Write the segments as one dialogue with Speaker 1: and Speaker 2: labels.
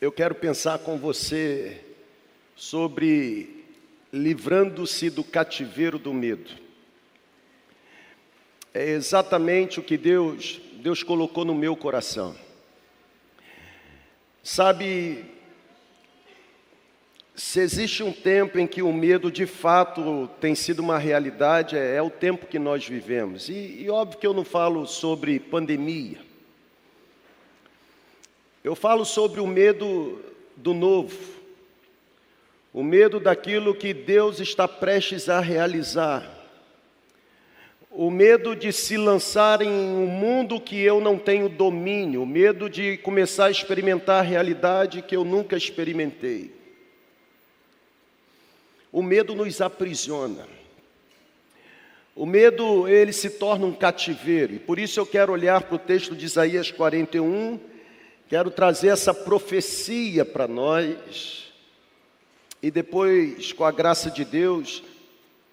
Speaker 1: eu quero pensar com você sobre livrando-se do cativeiro do medo. É exatamente o que Deus, Deus colocou no meu coração. Sabe, se existe um tempo em que o medo de fato tem sido uma realidade, é, é o tempo que nós vivemos. E, e óbvio que eu não falo sobre pandemia. Eu falo sobre o medo do novo, o medo daquilo que Deus está prestes a realizar, o medo de se lançar em um mundo que eu não tenho domínio, o medo de começar a experimentar a realidade que eu nunca experimentei. O medo nos aprisiona. O medo, ele se torna um cativeiro, e por isso eu quero olhar para o texto de Isaías 41 Quero trazer essa profecia para nós e depois, com a graça de Deus,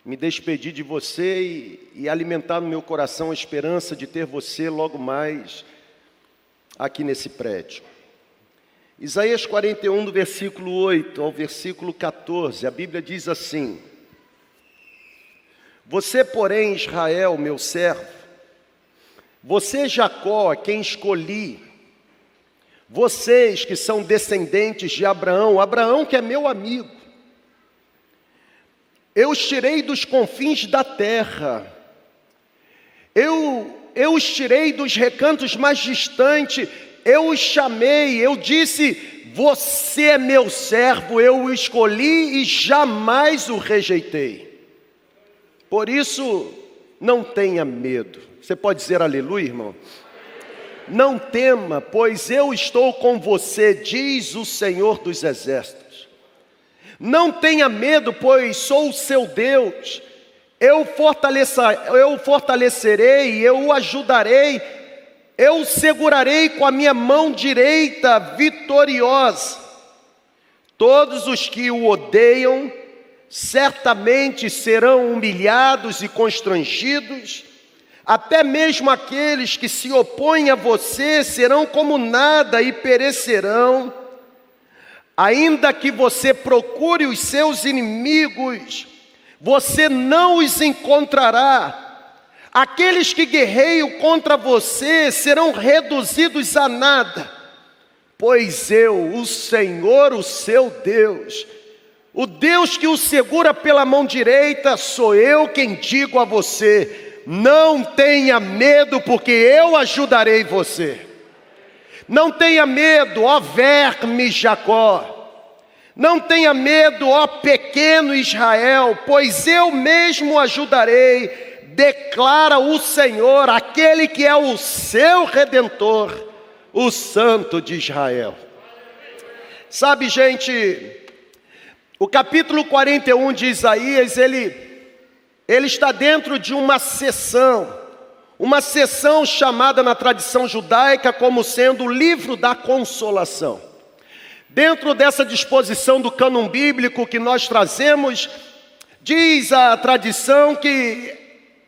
Speaker 1: me despedir de você e, e, alimentar no meu coração a esperança de ter você logo mais aqui nesse prédio. Isaías 41, do versículo 8 ao versículo 14, a Bíblia diz assim: Você, porém, Israel, meu servo, você, Jacó, quem escolhi, vocês que são descendentes de Abraão, Abraão que é meu amigo, eu os tirei dos confins da terra, eu, eu os tirei dos recantos mais distantes, eu os chamei, eu disse: Você é meu servo, eu o escolhi e jamais o rejeitei. Por isso, não tenha medo. Você pode dizer aleluia, irmão? Não tema, pois eu estou com você, diz o Senhor dos Exércitos. Não tenha medo, pois sou o seu Deus. Eu, eu fortalecerei, eu o ajudarei, eu o segurarei com a minha mão direita vitoriosa. Todos os que o odeiam certamente serão humilhados e constrangidos até mesmo aqueles que se opõem a você serão como nada e perecerão. Ainda que você procure os seus inimigos, você não os encontrará. Aqueles que guerreiam contra você serão reduzidos a nada, pois eu, o Senhor, o seu Deus, o Deus que o segura pela mão direita, sou eu quem digo a você: não tenha medo, porque eu ajudarei você. Não tenha medo, ó verme Jacó. Não tenha medo, ó pequeno Israel, pois eu mesmo ajudarei, declara o Senhor, aquele que é o seu redentor, o Santo de Israel. Sabe, gente, o capítulo 41 de Isaías, ele ele está dentro de uma sessão, uma sessão chamada na tradição judaica como sendo o livro da consolação. Dentro dessa disposição do cânon bíblico que nós trazemos, diz a tradição que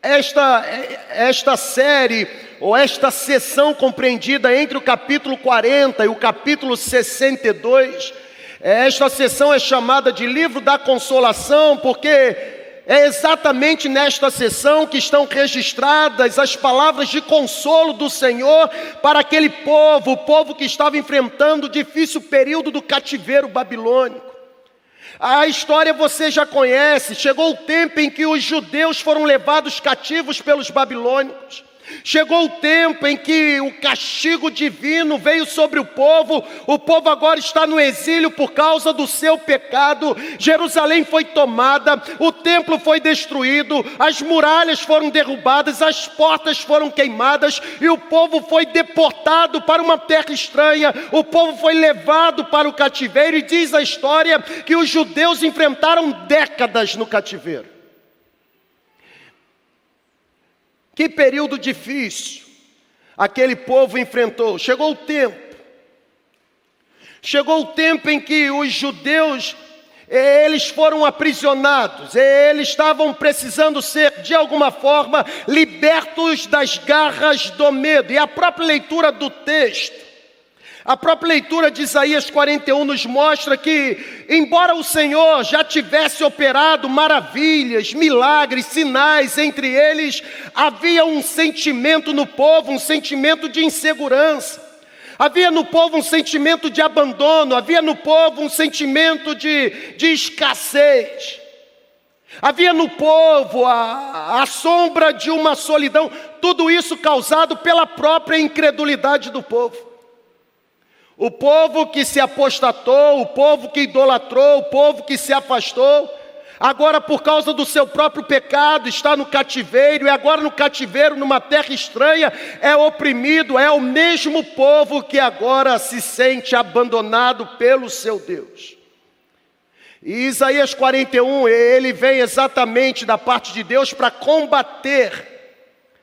Speaker 1: esta, esta série, ou esta sessão compreendida entre o capítulo 40 e o capítulo 62, esta sessão é chamada de livro da consolação, porque é exatamente nesta sessão que estão registradas as palavras de consolo do Senhor para aquele povo, o povo que estava enfrentando o difícil período do cativeiro babilônico. A história você já conhece, chegou o tempo em que os judeus foram levados cativos pelos babilônicos. Chegou o tempo em que o castigo divino veio sobre o povo, o povo agora está no exílio por causa do seu pecado. Jerusalém foi tomada, o templo foi destruído, as muralhas foram derrubadas, as portas foram queimadas e o povo foi deportado para uma terra estranha. O povo foi levado para o cativeiro e diz a história que os judeus enfrentaram décadas no cativeiro. Que período difícil aquele povo enfrentou. Chegou o tempo. Chegou o tempo em que os judeus eles foram aprisionados, eles estavam precisando ser, de alguma forma, libertos das garras do medo. E a própria leitura do texto A própria leitura de Isaías 41 nos mostra que, embora o Senhor já tivesse operado maravilhas, milagres, sinais, entre eles, havia um sentimento no povo, um sentimento de insegurança. Havia no povo um sentimento de abandono, havia no povo um sentimento de, de escassez. Havia no povo a, a sombra de uma solidão, tudo isso causado pela própria incredulidade do povo. O povo que se apostatou, o povo que idolatrou, o povo que se afastou, agora por causa do seu próprio pecado está no cativeiro, e agora no cativeiro, numa terra estranha, é oprimido, é o mesmo povo que agora se sente abandonado pelo seu Deus. E Isaías 41, ele vem exatamente da parte de Deus para combater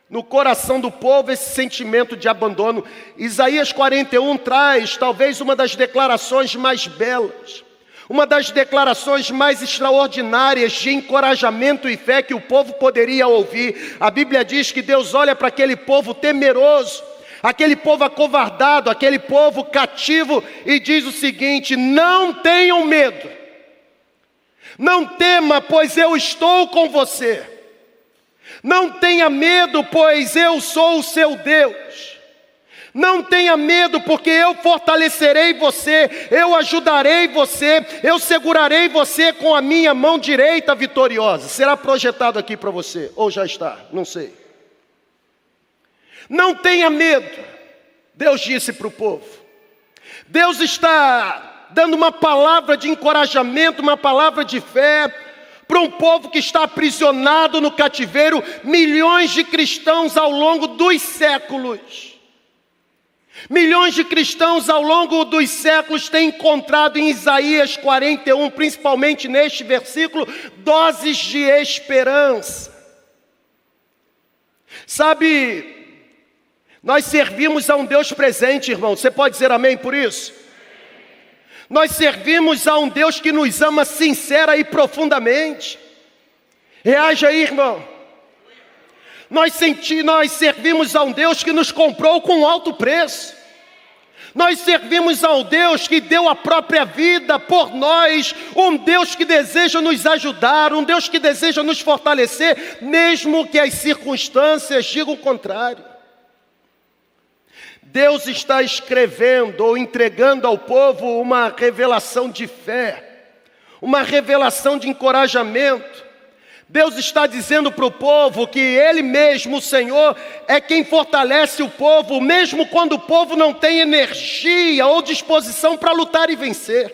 Speaker 1: no coração do povo esse sentimento de abandono. Isaías 41 traz talvez uma das declarações mais belas, uma das declarações mais extraordinárias de encorajamento e fé que o povo poderia ouvir. A Bíblia diz que Deus olha para aquele povo temeroso, aquele povo acovardado, aquele povo cativo e diz o seguinte: Não tenham medo, não tema, pois eu estou com você. Não tenha medo, pois eu sou o seu Deus. Não tenha medo, porque eu fortalecerei você, eu ajudarei você, eu segurarei você com a minha mão direita vitoriosa. Será projetado aqui para você, ou já está, não sei. Não tenha medo, Deus disse para o povo. Deus está dando uma palavra de encorajamento, uma palavra de fé para um povo que está aprisionado no cativeiro, milhões de cristãos ao longo dos séculos. Milhões de cristãos ao longo dos séculos têm encontrado em Isaías 41, principalmente neste versículo, doses de esperança. Sabe, nós servimos a um Deus presente, irmão. Você pode dizer amém por isso? Nós servimos a um Deus que nos ama sincera e profundamente. Reaja aí, irmão. Nós, senti, nós servimos a um Deus que nos comprou com alto preço. Nós servimos ao Deus que deu a própria vida por nós, um Deus que deseja nos ajudar, um Deus que deseja nos fortalecer, mesmo que as circunstâncias digam o contrário. Deus está escrevendo ou entregando ao povo uma revelação de fé, uma revelação de encorajamento. Deus está dizendo para o povo que Ele mesmo, o Senhor, é quem fortalece o povo, mesmo quando o povo não tem energia ou disposição para lutar e vencer.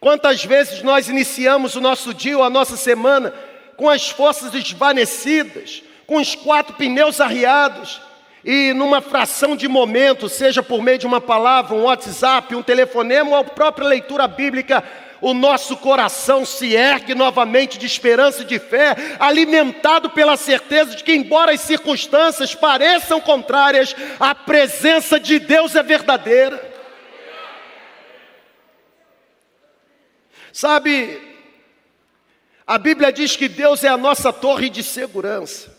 Speaker 1: Quantas vezes nós iniciamos o nosso dia ou a nossa semana com as forças desvanecidas, com os quatro pneus arriados, e numa fração de momento, seja por meio de uma palavra, um WhatsApp, um telefonema ou a própria leitura bíblica, o nosso coração se ergue novamente de esperança e de fé, alimentado pela certeza de que, embora as circunstâncias pareçam contrárias, a presença de Deus é verdadeira. Sabe, a Bíblia diz que Deus é a nossa torre de segurança.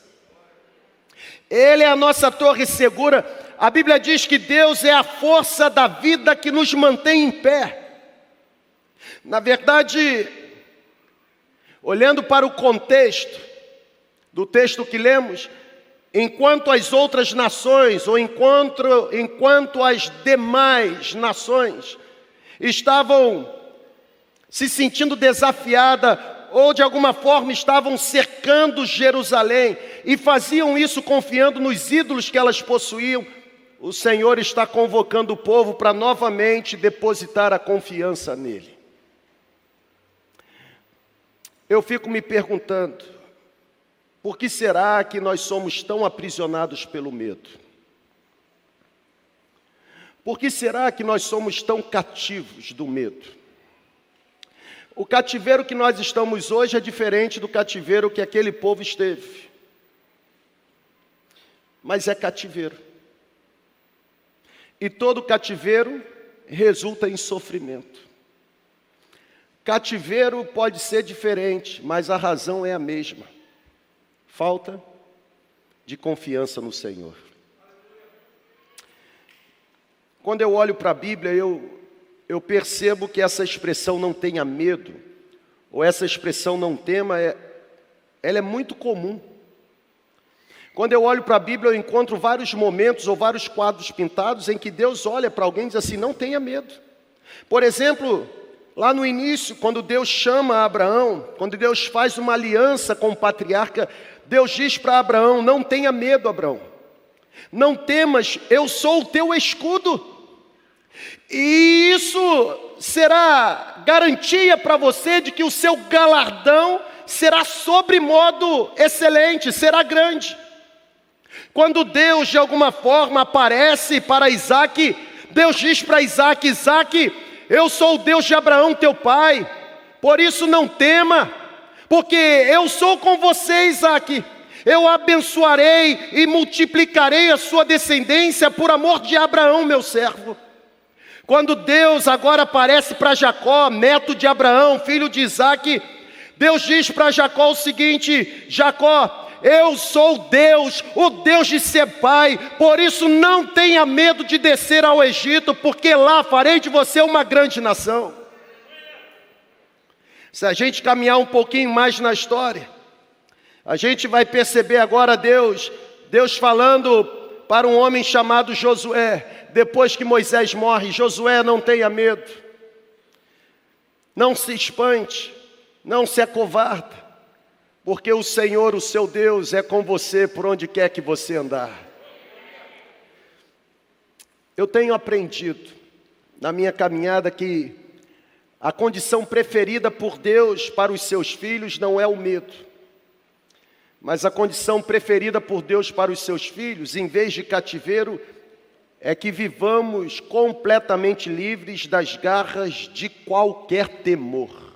Speaker 1: Ele é a nossa torre segura. A Bíblia diz que Deus é a força da vida que nos mantém em pé. Na verdade, olhando para o contexto do texto que lemos, enquanto as outras nações, ou enquanto, enquanto as demais nações estavam se sentindo desafiada ou de alguma forma estavam cercando Jerusalém e faziam isso confiando nos ídolos que elas possuíam, o Senhor está convocando o povo para novamente depositar a confiança nele. Eu fico me perguntando, por que será que nós somos tão aprisionados pelo medo? Por que será que nós somos tão cativos do medo? O cativeiro que nós estamos hoje é diferente do cativeiro que aquele povo esteve. Mas é cativeiro. E todo cativeiro resulta em sofrimento. Cativeiro pode ser diferente, mas a razão é a mesma. Falta de confiança no Senhor. quando eu olho para a Bíblia, eu, eu percebo que essa expressão não tenha medo, ou essa expressão não tema, é, ela é muito comum. Quando eu olho para a Bíblia, eu encontro vários momentos ou vários quadros pintados em que Deus olha para alguém e diz assim: não tenha medo. Por exemplo, lá no início, quando Deus chama Abraão, quando Deus faz uma aliança com o patriarca, Deus diz para Abraão: não tenha medo, Abraão. Não temas, eu sou o teu escudo. E isso será garantia para você de que o seu galardão será sobremodo excelente, será grande. Quando Deus de alguma forma aparece para Isaac, Deus diz para Isaac: Isaac, eu sou o Deus de Abraão, teu pai, por isso não tema, porque eu sou com você, Isaac. Eu abençoarei e multiplicarei a sua descendência por amor de Abraão, meu servo. Quando Deus agora aparece para Jacó, neto de Abraão, filho de Isaac, Deus diz para Jacó o seguinte: Jacó, eu sou Deus, o Deus de ser pai, por isso não tenha medo de descer ao Egito, porque lá farei de você uma grande nação. Se a gente caminhar um pouquinho mais na história, a gente vai perceber agora Deus, Deus falando para um homem chamado Josué, depois que Moisés morre, Josué não tenha medo, não se espante, não se acovarda, porque o Senhor, o seu Deus, é com você por onde quer que você andar. Eu tenho aprendido na minha caminhada que a condição preferida por Deus para os seus filhos não é o medo, mas a condição preferida por Deus para os seus filhos, em vez de cativeiro, é que vivamos completamente livres das garras de qualquer temor.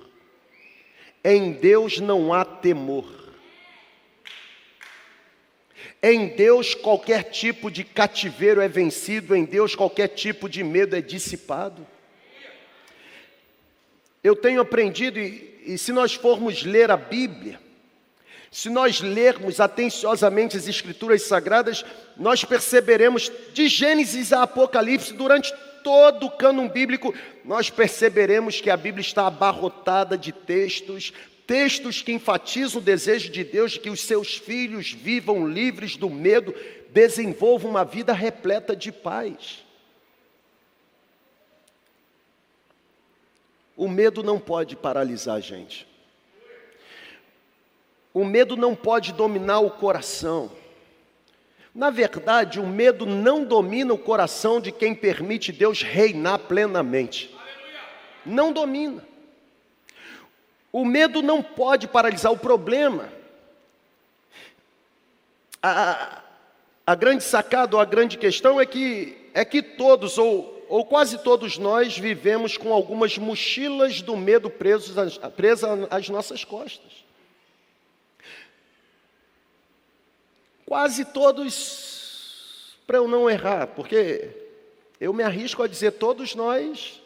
Speaker 1: Em Deus não há temor. Em Deus qualquer tipo de cativeiro é vencido, em Deus qualquer tipo de medo é dissipado. Eu tenho aprendido, e, e se nós formos ler a Bíblia, se nós lermos atenciosamente as Escrituras Sagradas, nós perceberemos de Gênesis a Apocalipse, durante todo o cânon bíblico, nós perceberemos que a Bíblia está abarrotada de textos, textos que enfatizam o desejo de Deus de que os seus filhos vivam livres do medo, desenvolvam uma vida repleta de paz. O medo não pode paralisar a gente. O medo não pode dominar o coração. Na verdade, o medo não domina o coração de quem permite Deus reinar plenamente. Não domina. O medo não pode paralisar o problema. A, a grande sacada ou a grande questão é que, é que todos, ou, ou quase todos nós, vivemos com algumas mochilas do medo presas às nossas costas. Quase todos, para eu não errar, porque eu me arrisco a dizer, todos nós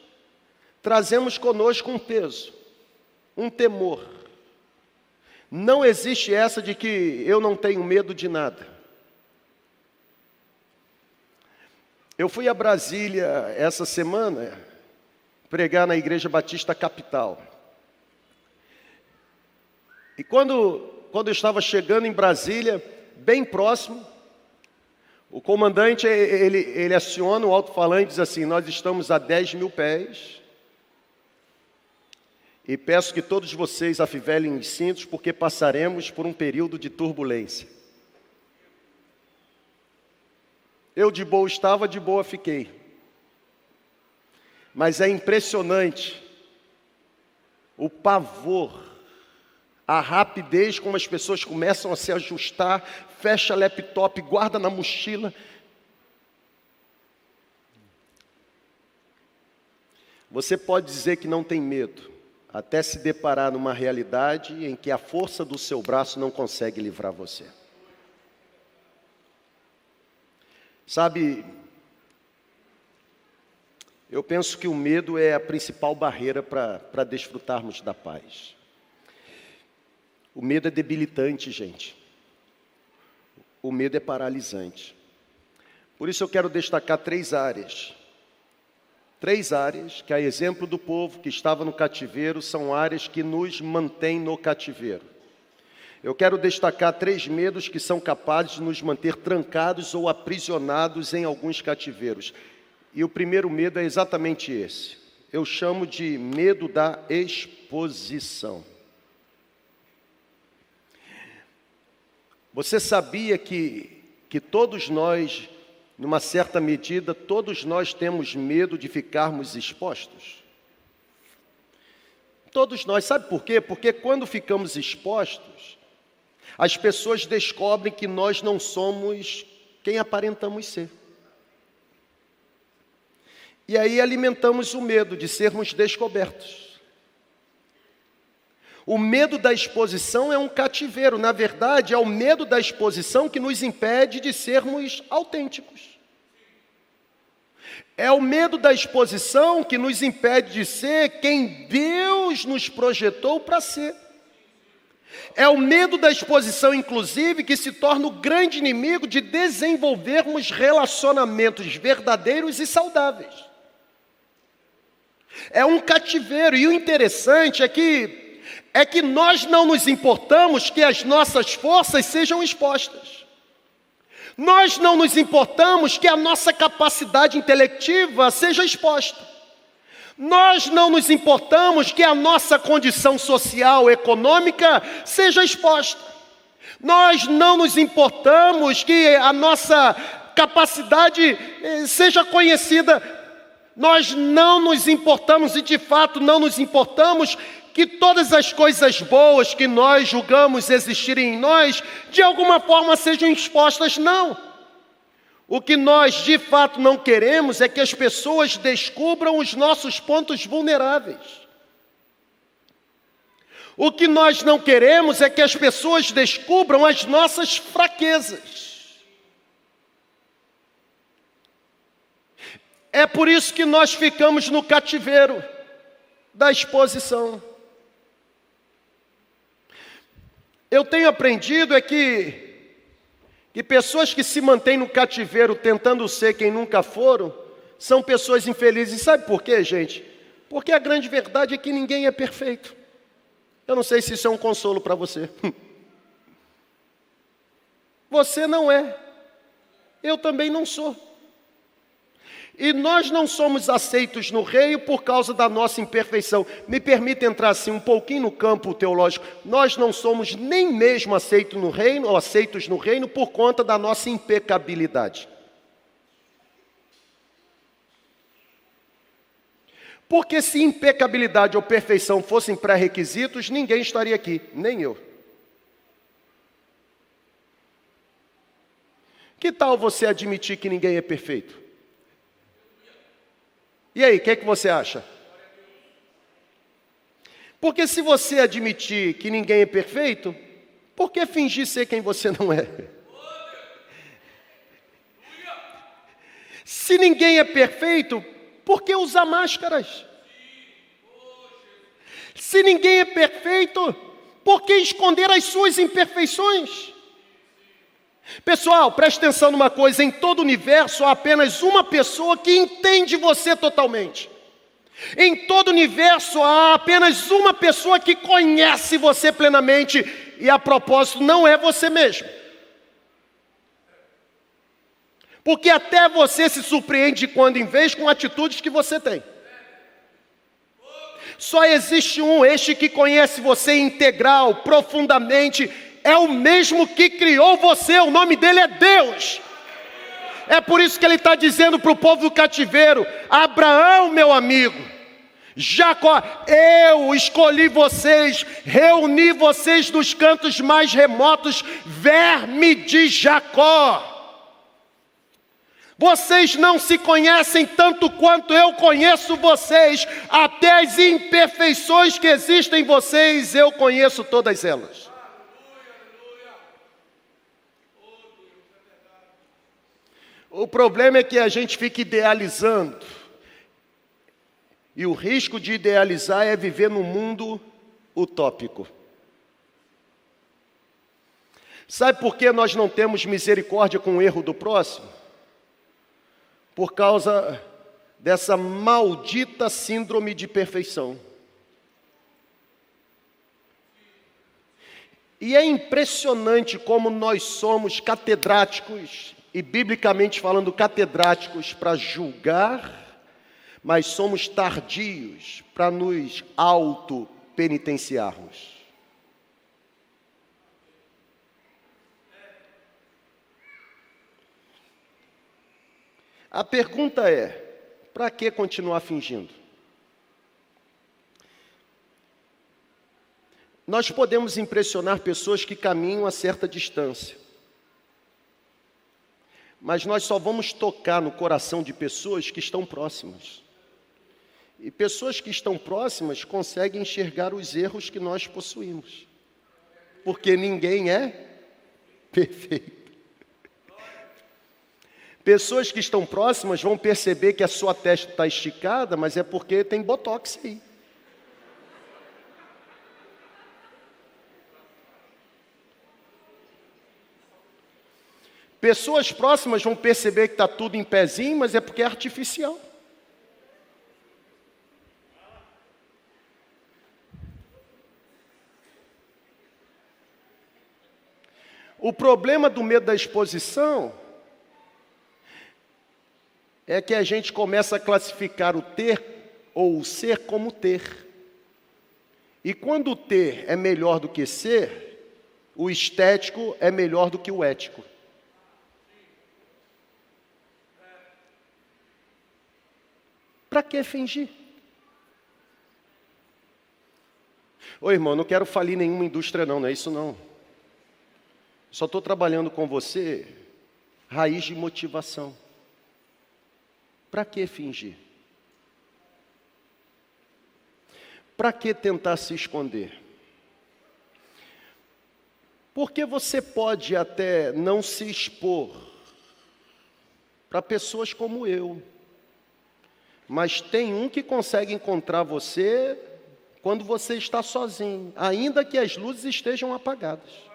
Speaker 1: trazemos conosco um peso, um temor. Não existe essa de que eu não tenho medo de nada. Eu fui a Brasília essa semana pregar na Igreja Batista Capital. E quando, quando eu estava chegando em Brasília, bem próximo. O comandante, ele, ele aciona o alto-falante e diz assim, nós estamos a 10 mil pés, e peço que todos vocês afivelem os cintos, porque passaremos por um período de turbulência. Eu de boa estava, de boa fiquei. Mas é impressionante o pavor a rapidez como as pessoas começam a se ajustar, fecha laptop, guarda na mochila. Você pode dizer que não tem medo, até se deparar numa realidade em que a força do seu braço não consegue livrar você. Sabe, eu penso que o medo é a principal barreira para desfrutarmos da paz. O medo é debilitante, gente. O medo é paralisante. Por isso eu quero destacar três áreas Três áreas que, a exemplo do povo que estava no cativeiro, são áreas que nos mantêm no cativeiro. Eu quero destacar três medos que são capazes de nos manter trancados ou aprisionados em alguns cativeiros. E o primeiro medo é exatamente esse. Eu chamo de medo da exposição. Você sabia que, que todos nós, numa certa medida, todos nós temos medo de ficarmos expostos? Todos nós, sabe por quê? Porque quando ficamos expostos, as pessoas descobrem que nós não somos quem aparentamos ser. E aí alimentamos o medo de sermos descobertos. O medo da exposição é um cativeiro, na verdade, é o medo da exposição que nos impede de sermos autênticos. É o medo da exposição que nos impede de ser quem Deus nos projetou para ser. É o medo da exposição, inclusive, que se torna o grande inimigo de desenvolvermos relacionamentos verdadeiros e saudáveis. É um cativeiro, e o interessante é que é que nós não nos importamos que as nossas forças sejam expostas. Nós não nos importamos que a nossa capacidade intelectiva seja exposta. Nós não nos importamos que a nossa condição social, econômica seja exposta. Nós não nos importamos que a nossa capacidade eh, seja conhecida. Nós não nos importamos e de fato não nos importamos que todas as coisas boas que nós julgamos existirem em nós, de alguma forma sejam expostas, não. O que nós de fato não queremos é que as pessoas descubram os nossos pontos vulneráveis. O que nós não queremos é que as pessoas descubram as nossas fraquezas. É por isso que nós ficamos no cativeiro da exposição. Eu tenho aprendido é que, que pessoas que se mantêm no cativeiro tentando ser quem nunca foram, são pessoas infelizes. Sabe por quê, gente? Porque a grande verdade é que ninguém é perfeito. Eu não sei se isso é um consolo para você. Você não é. Eu também não sou. E nós não somos aceitos no reino por causa da nossa imperfeição. Me permita entrar assim um pouquinho no campo teológico. Nós não somos nem mesmo aceitos no reino ou aceitos no reino por conta da nossa impecabilidade. Porque se impecabilidade ou perfeição fossem pré-requisitos, ninguém estaria aqui, nem eu. Que tal você admitir que ninguém é perfeito? E aí, o que, é que você acha? Porque se você admitir que ninguém é perfeito, por que fingir ser quem você não é? Se ninguém é perfeito, por que usar máscaras? Se ninguém é perfeito, por que esconder as suas imperfeições? Pessoal, preste atenção numa coisa: em todo o universo há apenas uma pessoa que entende você totalmente. Em todo o universo há apenas uma pessoa que conhece você plenamente, e a propósito, não é você mesmo. Porque até você se surpreende quando em vez com atitudes que você tem. Só existe um, este que conhece você integral, profundamente, é o mesmo que criou você, o nome dele é Deus. É por isso que ele está dizendo para o povo do cativeiro: Abraão, meu amigo, Jacó, eu escolhi vocês, reuni vocês dos cantos mais remotos, verme de Jacó. Vocês não se conhecem tanto quanto eu conheço vocês, até as imperfeições que existem em vocês, eu conheço todas elas. O problema é que a gente fica idealizando. E o risco de idealizar é viver num mundo utópico. Sabe por que nós não temos misericórdia com o erro do próximo? Por causa dessa maldita síndrome de perfeição. E é impressionante como nós somos catedráticos, e biblicamente falando, catedráticos para julgar, mas somos tardios para nos auto-penitenciarmos. A pergunta é: para que continuar fingindo? Nós podemos impressionar pessoas que caminham a certa distância, mas nós só vamos tocar no coração de pessoas que estão próximas. E pessoas que estão próximas conseguem enxergar os erros que nós possuímos, porque ninguém é perfeito. Pessoas que estão próximas vão perceber que a sua testa está esticada, mas é porque tem botox aí. Pessoas próximas vão perceber que está tudo em pezinho, mas é porque é artificial. O problema do medo da exposição é que a gente começa a classificar o ter ou o ser como ter. E quando o ter é melhor do que ser, o estético é melhor do que o ético. Para que fingir? Ô irmão, não quero falir nenhuma indústria, não, não é isso não. Só estou trabalhando com você raiz de motivação. Para que fingir? Para que tentar se esconder? Porque você pode até não se expor para pessoas como eu. Mas tem um que consegue encontrar você quando você está sozinho, ainda que as luzes estejam apagadas.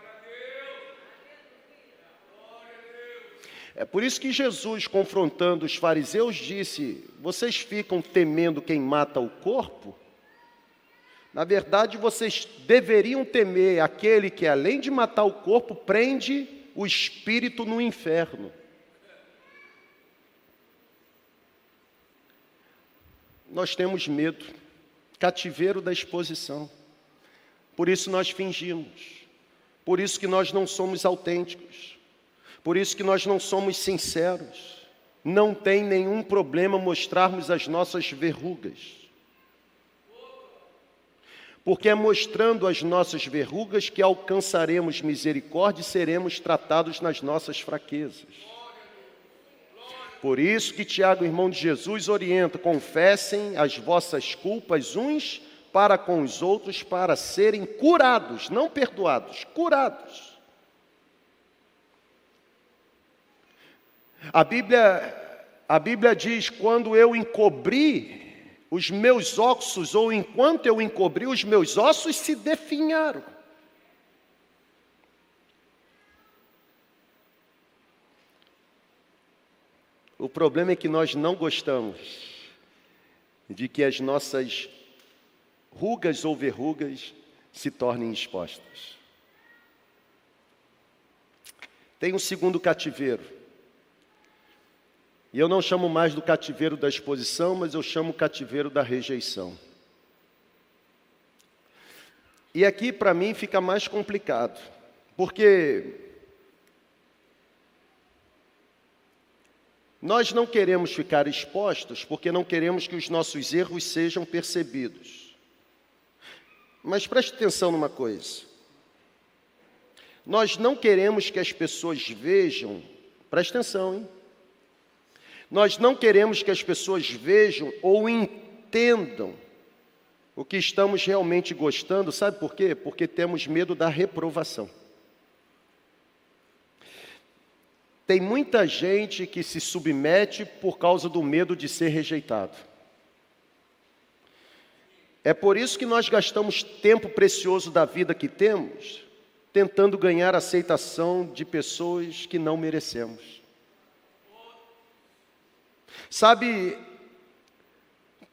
Speaker 1: É por isso que Jesus, confrontando os fariseus, disse: Vocês ficam temendo quem mata o corpo? Na verdade, vocês deveriam temer aquele que, além de matar o corpo, prende o espírito no inferno. Nós temos medo, cativeiro da exposição. Por isso nós fingimos. Por isso que nós não somos autênticos. Por isso que nós não somos sinceros. Não tem nenhum problema mostrarmos as nossas verrugas. Porque é mostrando as nossas verrugas que alcançaremos misericórdia e seremos tratados nas nossas fraquezas. Por isso que Tiago, irmão de Jesus, orienta: confessem as vossas culpas uns para com os outros para serem curados, não perdoados, curados. A Bíblia, a Bíblia diz: quando eu encobri os meus ossos, ou enquanto eu encobri, os meus ossos se definharam. O problema é que nós não gostamos de que as nossas rugas ou verrugas se tornem expostas. Tem um segundo cativeiro. E eu não chamo mais do cativeiro da exposição, mas eu chamo cativeiro da rejeição. E aqui para mim fica mais complicado, porque Nós não queremos ficar expostos porque não queremos que os nossos erros sejam percebidos. Mas preste atenção numa coisa. Nós não queremos que as pessoas vejam, preste atenção, hein? Nós não queremos que as pessoas vejam ou entendam o que estamos realmente gostando, sabe por quê? Porque temos medo da reprovação. Tem muita gente que se submete por causa do medo de ser rejeitado. É por isso que nós gastamos tempo precioso da vida que temos tentando ganhar aceitação de pessoas que não merecemos. Sabe,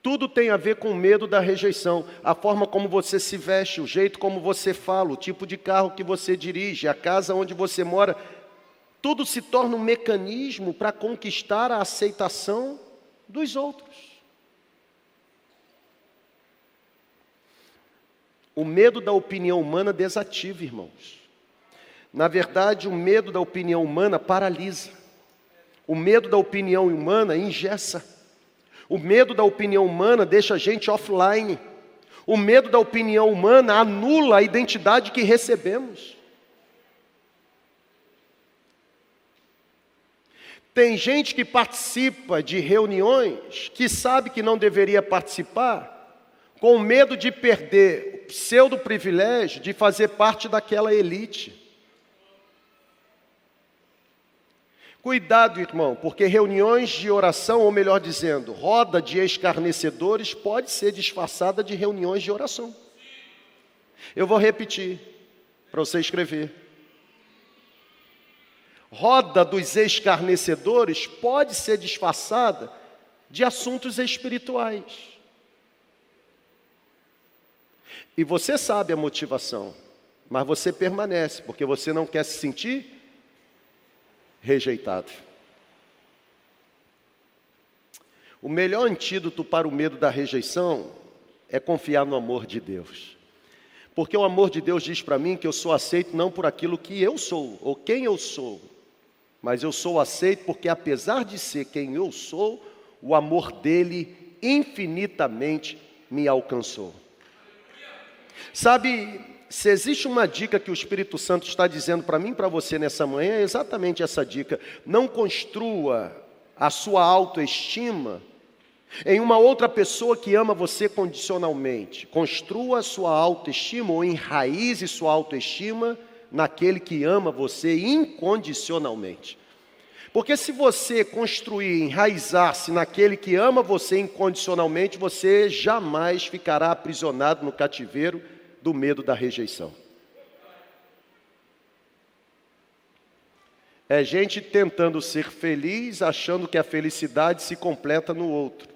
Speaker 1: Tudo tem a ver com medo da rejeição, a forma como você se veste, o jeito como você fala, o tipo de carro que você dirige, a casa onde você mora. Tudo se torna um mecanismo para conquistar a aceitação dos outros. O medo da opinião humana desativa, irmãos. Na verdade, o medo da opinião humana paralisa. O medo da opinião humana engessa. O medo da opinião humana deixa a gente offline. O medo da opinião humana anula a identidade que recebemos. Tem gente que participa de reuniões que sabe que não deveria participar, com medo de perder o pseudo privilégio de fazer parte daquela elite. Cuidado, irmão, porque reuniões de oração, ou melhor dizendo, roda de escarnecedores, pode ser disfarçada de reuniões de oração. Eu vou repetir, para você escrever. Roda dos escarnecedores pode ser disfarçada de assuntos espirituais. E você sabe a motivação, mas você permanece, porque você não quer se sentir rejeitado. O melhor antídoto para o medo da rejeição é confiar no amor de Deus. Porque o amor de Deus diz para mim que eu sou aceito não por aquilo que eu sou ou quem eu sou, mas eu sou aceito porque, apesar de ser quem eu sou, o amor dele infinitamente me alcançou. Sabe, se existe uma dica que o Espírito Santo está dizendo para mim e para você nessa manhã, é exatamente essa dica. Não construa a sua autoestima em uma outra pessoa que ama você condicionalmente. Construa a sua autoestima ou enraize sua autoestima naquele que ama você incondicionalmente. Porque se você construir, enraizar-se naquele que ama você incondicionalmente, você jamais ficará aprisionado no cativeiro do medo da rejeição. É gente tentando ser feliz, achando que a felicidade se completa no outro.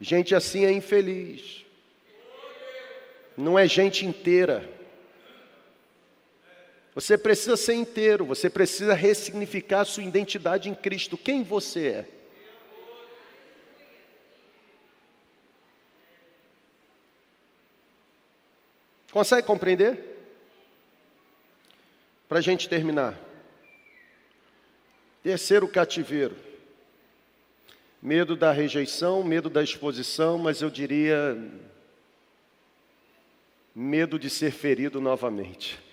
Speaker 1: Gente assim é infeliz. Não é gente inteira. Você precisa ser inteiro, você precisa ressignificar sua identidade em Cristo. Quem você é? Consegue compreender? Para a gente terminar. Terceiro cativeiro. Medo da rejeição, medo da exposição, mas eu diria medo de ser ferido novamente.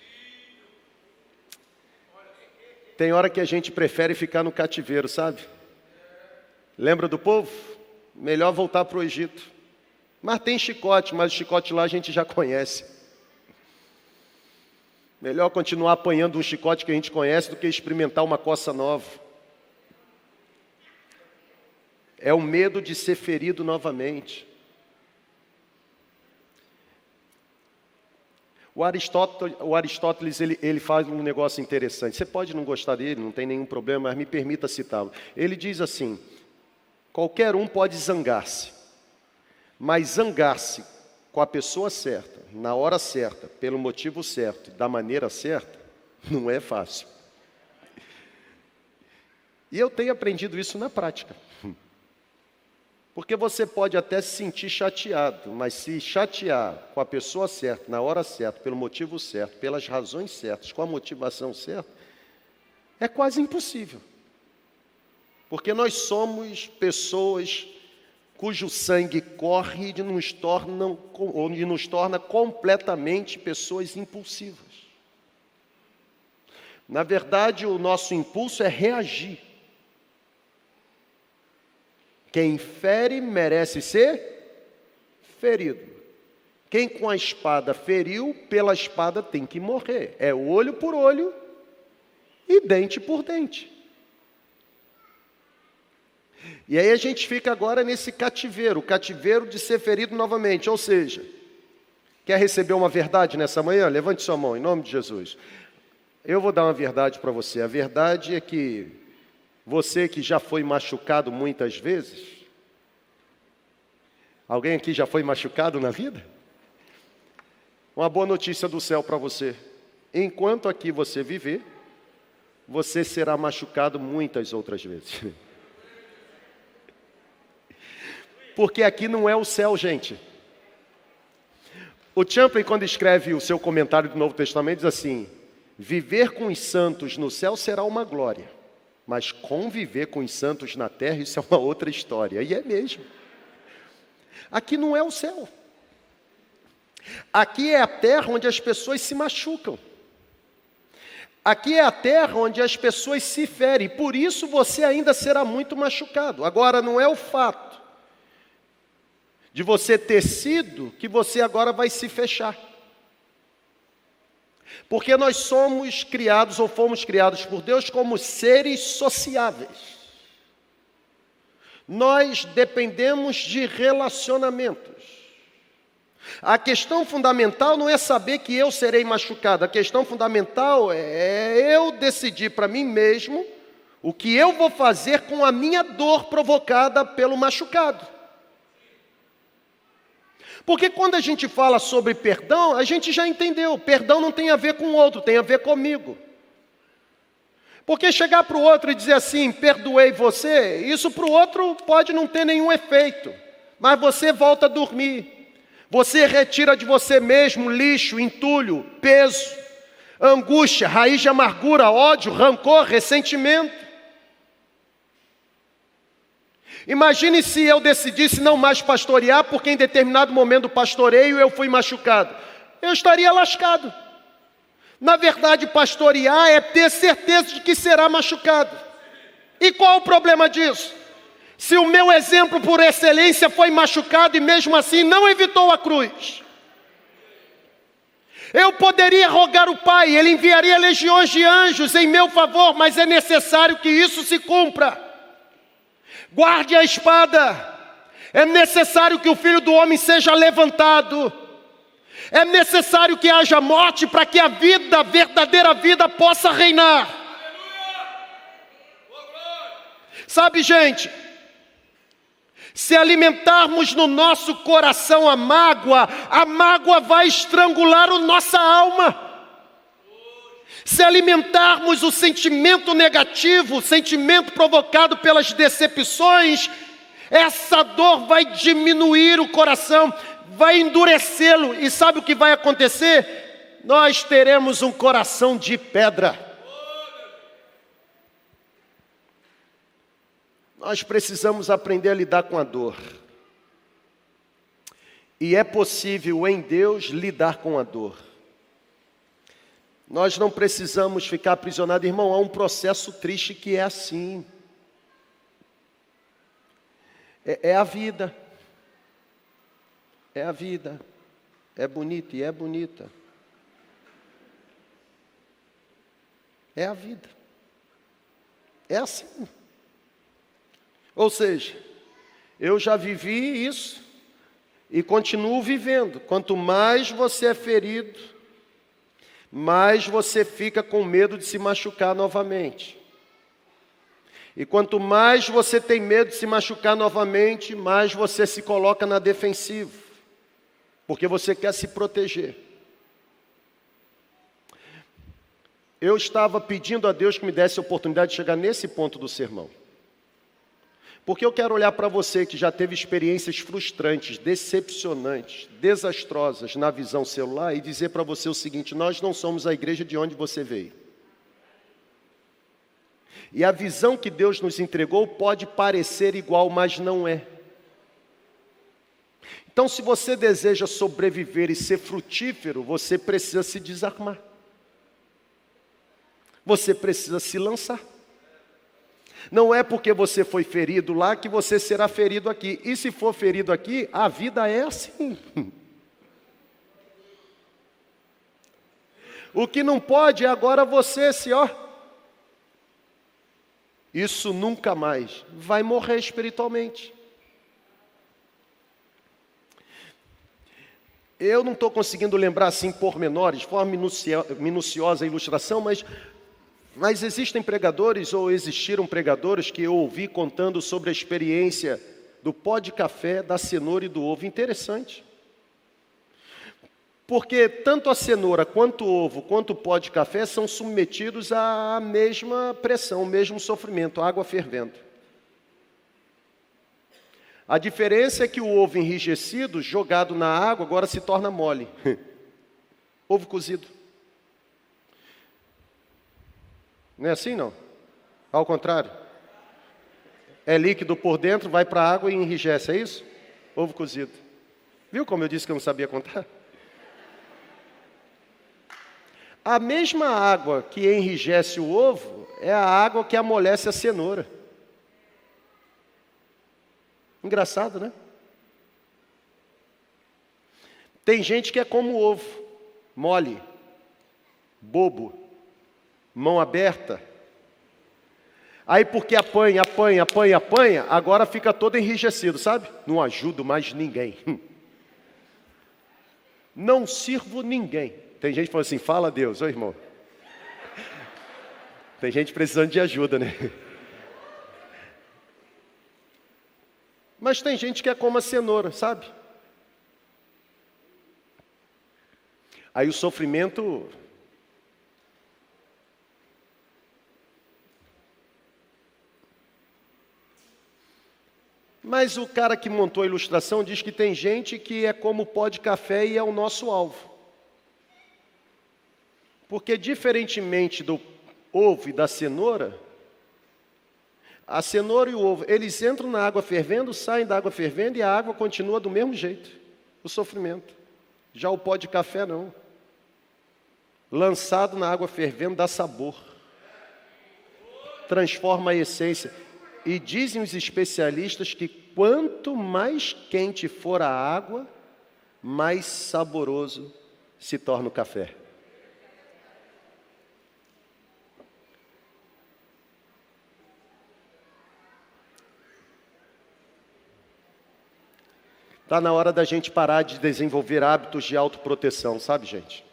Speaker 1: Tem hora que a gente prefere ficar no cativeiro, sabe? Lembra do povo? Melhor voltar para o Egito. Mas tem chicote, mas o chicote lá a gente já conhece. Melhor continuar apanhando um chicote que a gente conhece do que experimentar uma coça nova. É o medo de ser ferido novamente. O Aristóteles, o Aristóteles ele, ele faz um negócio interessante. Você pode não gostar dele, não tem nenhum problema, mas me permita citá-lo. Ele diz assim: qualquer um pode zangar-se, mas zangar-se com a pessoa certa, na hora certa, pelo motivo certo, da maneira certa, não é fácil. E eu tenho aprendido isso na prática. Porque você pode até se sentir chateado, mas se chatear com a pessoa certa, na hora certa, pelo motivo certo, pelas razões certas, com a motivação certa, é quase impossível. Porque nós somos pessoas cujo sangue corre e nos torna, ou nos torna completamente pessoas impulsivas. Na verdade, o nosso impulso é reagir. Quem fere merece ser ferido. Quem com a espada feriu, pela espada tem que morrer. É olho por olho e dente por dente. E aí a gente fica agora nesse cativeiro, o cativeiro de ser ferido novamente. Ou seja, quer receber uma verdade nessa manhã? Levante sua mão, em nome de Jesus. Eu vou dar uma verdade para você. A verdade é que você que já foi machucado muitas vezes, Alguém aqui já foi machucado na vida? Uma boa notícia do céu para você. Enquanto aqui você viver, você será machucado muitas outras vezes. Porque aqui não é o céu, gente. O Champlin, quando escreve o seu comentário do Novo Testamento, diz assim: Viver com os santos no céu será uma glória, mas conviver com os santos na terra, isso é uma outra história. E é mesmo. Aqui não é o céu. Aqui é a terra onde as pessoas se machucam. Aqui é a terra onde as pessoas se ferem, por isso você ainda será muito machucado. Agora, não é o fato de você ter sido que você agora vai se fechar. Porque nós somos criados ou fomos criados por Deus como seres sociáveis. Nós dependemos de relacionamentos. A questão fundamental não é saber que eu serei machucado, a questão fundamental é eu decidir para mim mesmo o que eu vou fazer com a minha dor provocada pelo machucado. Porque quando a gente fala sobre perdão, a gente já entendeu, perdão não tem a ver com o outro, tem a ver comigo. Porque chegar para o outro e dizer assim, perdoei você, isso para o outro pode não ter nenhum efeito, mas você volta a dormir. Você retira de você mesmo lixo, entulho, peso, angústia, raiz de amargura, ódio, rancor, ressentimento. Imagine se eu decidisse não mais pastorear, porque em determinado momento do pastoreio eu fui machucado. Eu estaria lascado. Na verdade, pastorear é ter certeza de que será machucado. E qual o problema disso? Se o meu exemplo por excelência foi machucado e mesmo assim não evitou a cruz. Eu poderia rogar o Pai, Ele enviaria legiões de anjos em meu favor, mas é necessário que isso se cumpra. Guarde a espada. É necessário que o filho do homem seja levantado. É necessário que haja morte para que a vida, a verdadeira vida, possa reinar. Sabe, gente, se alimentarmos no nosso coração a mágoa, a mágoa vai estrangular a nossa alma. Se alimentarmos o sentimento negativo, o sentimento provocado pelas decepções, essa dor vai diminuir o coração, vai endurecê-lo, e sabe o que vai acontecer? Nós teremos um coração de pedra. Nós precisamos aprender a lidar com a dor. E é possível em Deus lidar com a dor. Nós não precisamos ficar aprisionados, irmão, há um processo triste que é assim. É, é a vida. É a vida. É bonita e é bonita. É a vida. É assim. Ou seja, eu já vivi isso e continuo vivendo. Quanto mais você é ferido, mais você fica com medo de se machucar novamente. E quanto mais você tem medo de se machucar novamente, mais você se coloca na defensiva, porque você quer se proteger. Eu estava pedindo a Deus que me desse a oportunidade de chegar nesse ponto do sermão. Porque eu quero olhar para você que já teve experiências frustrantes, decepcionantes, desastrosas na visão celular e dizer para você o seguinte: nós não somos a igreja de onde você veio. E a visão que Deus nos entregou pode parecer igual, mas não é. Então, se você deseja sobreviver e ser frutífero, você precisa se desarmar. Você precisa se lançar. Não é porque você foi ferido lá que você será ferido aqui. E se for ferido aqui, a vida é assim. O que não pode é agora você se, ó. Isso nunca mais vai morrer espiritualmente. Eu não estou conseguindo lembrar assim pormenores, forma minuciosa a ilustração, mas mas existem pregadores ou existiram pregadores que eu ouvi contando sobre a experiência do pó de café, da cenoura e do ovo. Interessante. Porque tanto a cenoura, quanto o ovo, quanto o pó de café são submetidos à mesma pressão, ao mesmo sofrimento, água fervendo. A diferença é que o ovo enrijecido, jogado na água, agora se torna mole. ovo cozido. Não é assim, não? Ao contrário. É líquido por dentro, vai para a água e enrijece, é isso? Ovo cozido. Viu como eu disse que eu não sabia contar? A mesma água que enrijece o ovo é a água que amolece a cenoura. Engraçado, né? Tem gente que é como ovo, mole, bobo, mão aberta. Aí porque apanha, apanha, apanha, apanha, agora fica todo enrijecido, sabe? Não ajudo mais ninguém. Não sirvo ninguém. Tem gente que fala assim, fala a Deus, ô irmão. Tem gente precisando de ajuda, né? Mas tem gente que é como a cenoura, sabe? Aí o sofrimento. Mas o cara que montou a ilustração diz que tem gente que é como pó de café e é o nosso alvo. Porque, diferentemente do ovo e da cenoura, a cenoura e o ovo, eles entram na água fervendo, saem da água fervendo e a água continua do mesmo jeito o sofrimento. Já o pó de café, não. Lançado na água fervendo, dá sabor, transforma a essência. E dizem os especialistas que quanto mais quente for a água, mais saboroso se torna o café. Está na hora da gente parar de desenvolver hábitos de autoproteção, sabe, gente?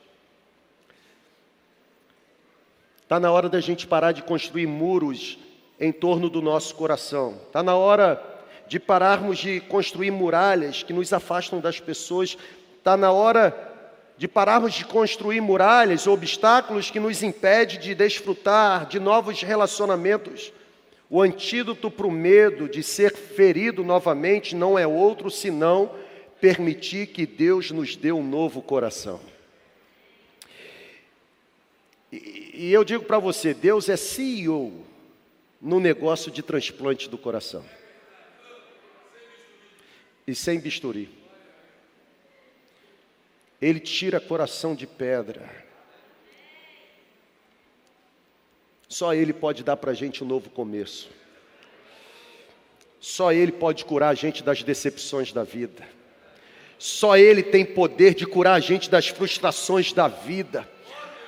Speaker 1: Está na hora da gente parar de construir muros em torno do nosso coração. Está na hora de pararmos de construir muralhas que nos afastam das pessoas. Está na hora de pararmos de construir muralhas, obstáculos que nos impedem de desfrutar de novos relacionamentos. O antídoto para o medo de ser ferido novamente não é outro senão permitir que Deus nos dê um novo coração. E, e eu digo para você: Deus é CEO no negócio de transplante do coração. E sem bisturi. Ele tira coração de pedra Só Ele pode dar para a gente um novo começo. Só Ele pode curar a gente das decepções da vida. Só Ele tem poder de curar a gente das frustrações da vida.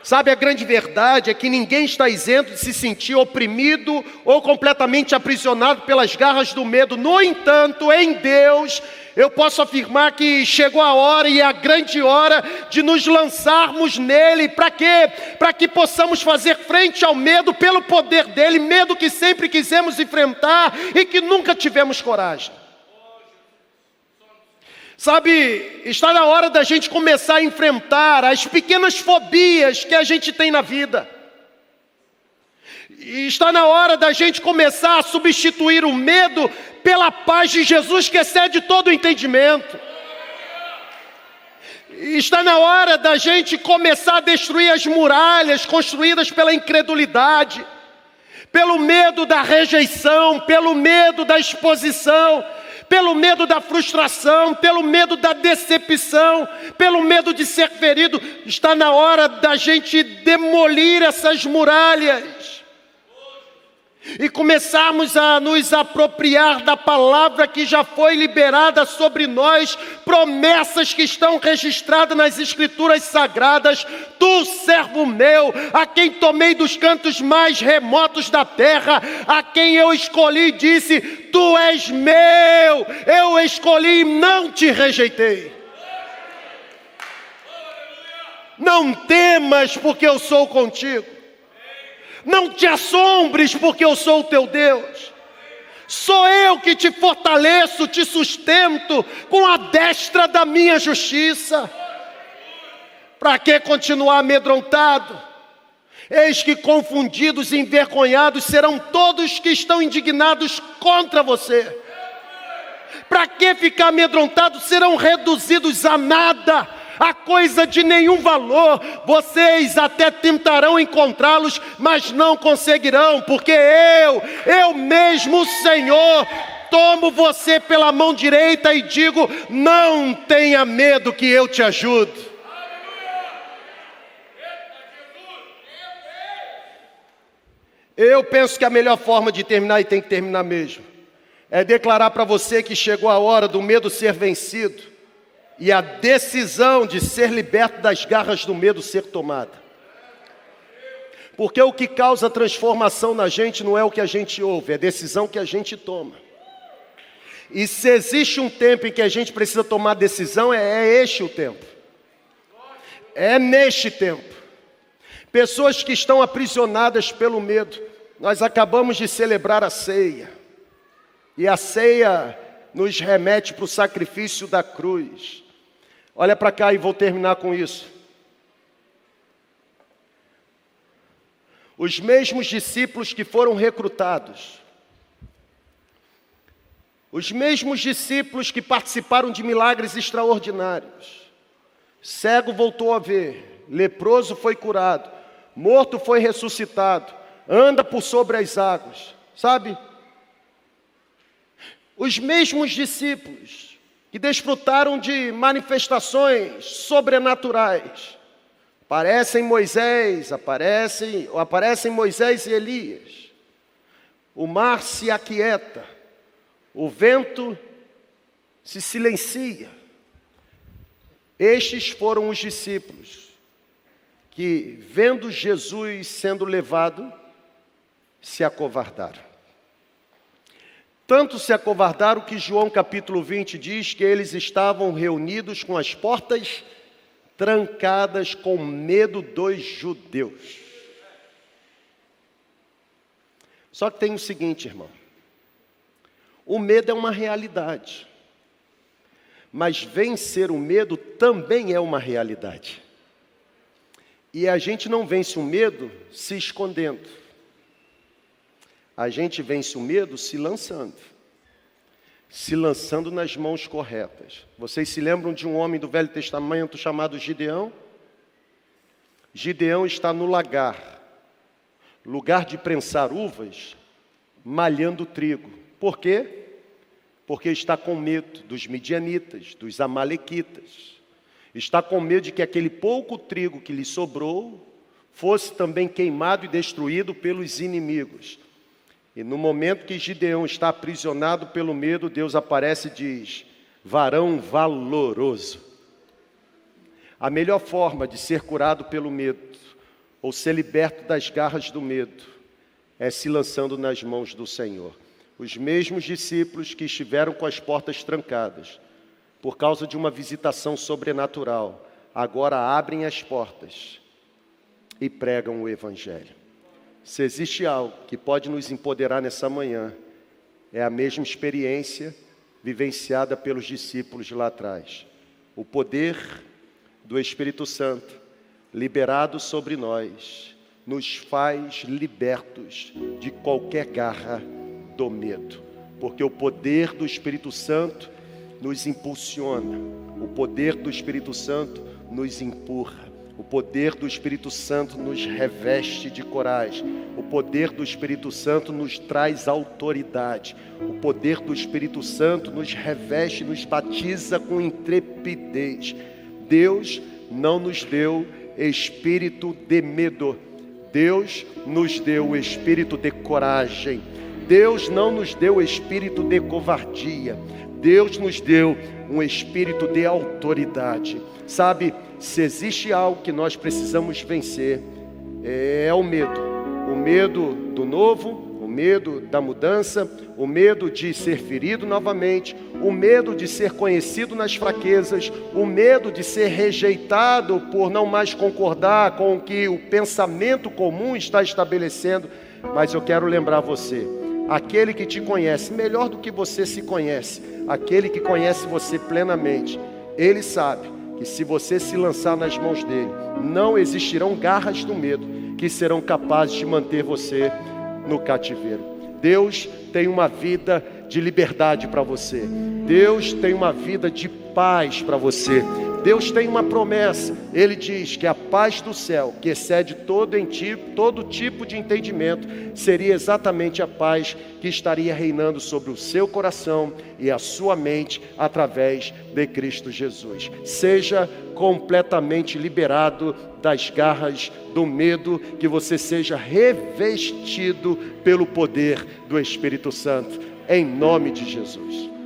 Speaker 1: Sabe, a grande verdade é que ninguém está isento de se sentir oprimido ou completamente aprisionado pelas garras do medo. No entanto, em Deus, eu posso afirmar que chegou a hora e é a grande hora de nos lançarmos nele. Para quê? Para que possamos fazer frente ao medo pelo poder dele, medo que sempre quisemos enfrentar e que nunca tivemos coragem. Sabe, está na hora da gente começar a enfrentar as pequenas fobias que a gente tem na vida. E está na hora da gente começar a substituir o medo pela paz de Jesus que excede todo o entendimento. E está na hora da gente começar a destruir as muralhas construídas pela incredulidade, pelo medo da rejeição, pelo medo da exposição, pelo medo da frustração, pelo medo da decepção, pelo medo de ser ferido. Está na hora da gente demolir essas muralhas e começarmos a nos apropriar da palavra que já foi liberada sobre nós, promessas que estão registradas nas Escrituras Sagradas, tu, servo meu, a quem tomei dos cantos mais remotos da terra, a quem eu escolhi, disse: Tu és meu, eu escolhi e não te rejeitei. Não temas, porque eu sou contigo. Não te assombres, porque eu sou o teu Deus. Sou eu que te fortaleço, te sustento com a destra da minha justiça. Para que continuar amedrontado? Eis que confundidos e envergonhados serão todos que estão indignados contra você. Para que ficar amedrontados? Serão reduzidos a nada, a coisa de nenhum valor. Vocês até tentarão encontrá-los, mas não conseguirão, porque eu, eu mesmo, Senhor, tomo você pela mão direita e digo: não tenha medo, que eu te ajudo. Eu penso que a melhor forma de terminar, e tem que terminar mesmo, é declarar para você que chegou a hora do medo ser vencido e a decisão de ser liberto das garras do medo ser tomada. Porque o que causa transformação na gente não é o que a gente ouve, é a decisão que a gente toma. E se existe um tempo em que a gente precisa tomar decisão, é, é este o tempo. É neste tempo. Pessoas que estão aprisionadas pelo medo. Nós acabamos de celebrar a ceia. E a ceia nos remete para o sacrifício da cruz. Olha para cá e vou terminar com isso. Os mesmos discípulos que foram recrutados, os mesmos discípulos que participaram de milagres extraordinários, cego voltou a ver, leproso foi curado, morto foi ressuscitado, anda por sobre as águas, sabe? Os mesmos discípulos que desfrutaram de manifestações sobrenaturais, aparecem Moisés, aparecem, aparecem Moisés e Elias. O mar se aquieta, o vento se silencia. Estes foram os discípulos que, vendo Jesus sendo levado, se acovardaram. Tanto se acovardaram que João capítulo 20 diz que eles estavam reunidos com as portas trancadas com medo dos judeus. Só que tem o seguinte, irmão. O medo é uma realidade. Mas vencer o medo também é uma realidade. E a gente não vence o medo se escondendo. A gente vence o medo se lançando. Se lançando nas mãos corretas. Vocês se lembram de um homem do Velho Testamento chamado Gideão? Gideão está no lagar, lugar de prensar uvas, malhando trigo. Por quê? Porque está com medo dos midianitas, dos amalequitas. Está com medo de que aquele pouco trigo que lhe sobrou fosse também queimado e destruído pelos inimigos. E no momento que Gideão está aprisionado pelo medo, Deus aparece e diz: varão valoroso. A melhor forma de ser curado pelo medo, ou ser liberto das garras do medo, é se lançando nas mãos do Senhor. Os mesmos discípulos que estiveram com as portas trancadas, por causa de uma visitação sobrenatural, agora abrem as portas e pregam o Evangelho. Se existe algo que pode nos empoderar nessa manhã, é a mesma experiência vivenciada pelos discípulos lá atrás. O poder do Espírito Santo, liberado sobre nós, nos faz libertos de qualquer garra do medo, porque o poder do Espírito Santo nos impulsiona, o poder do Espírito Santo nos empurra. O poder do Espírito Santo nos reveste de coragem. O poder do Espírito Santo nos traz autoridade. O poder do Espírito Santo nos reveste, nos batiza com intrepidez. Deus não nos deu espírito de medo. Deus nos deu o espírito de coragem. Deus não nos deu espírito de covardia. Deus nos deu um espírito de autoridade. Sabe, se existe algo que nós precisamos vencer, é o medo. O medo do novo, o medo da mudança, o medo de ser ferido novamente, o medo de ser conhecido nas fraquezas, o medo de ser rejeitado por não mais concordar com o que o pensamento comum está estabelecendo. Mas eu quero lembrar você: aquele que te conhece melhor do que você se conhece, aquele que conhece você plenamente, ele sabe que se você se lançar nas mãos dele, não existirão garras do medo que serão capazes de manter você no cativeiro. Deus tem uma vida de liberdade para você. Deus tem uma vida de paz para você. Deus tem uma promessa. Ele diz que a paz do céu, que excede todo, todo tipo de entendimento, seria exatamente a paz que estaria reinando sobre o seu coração e a sua mente através de Cristo Jesus. Seja completamente liberado das garras do medo, que você seja revestido pelo poder do Espírito Santo, em nome de Jesus.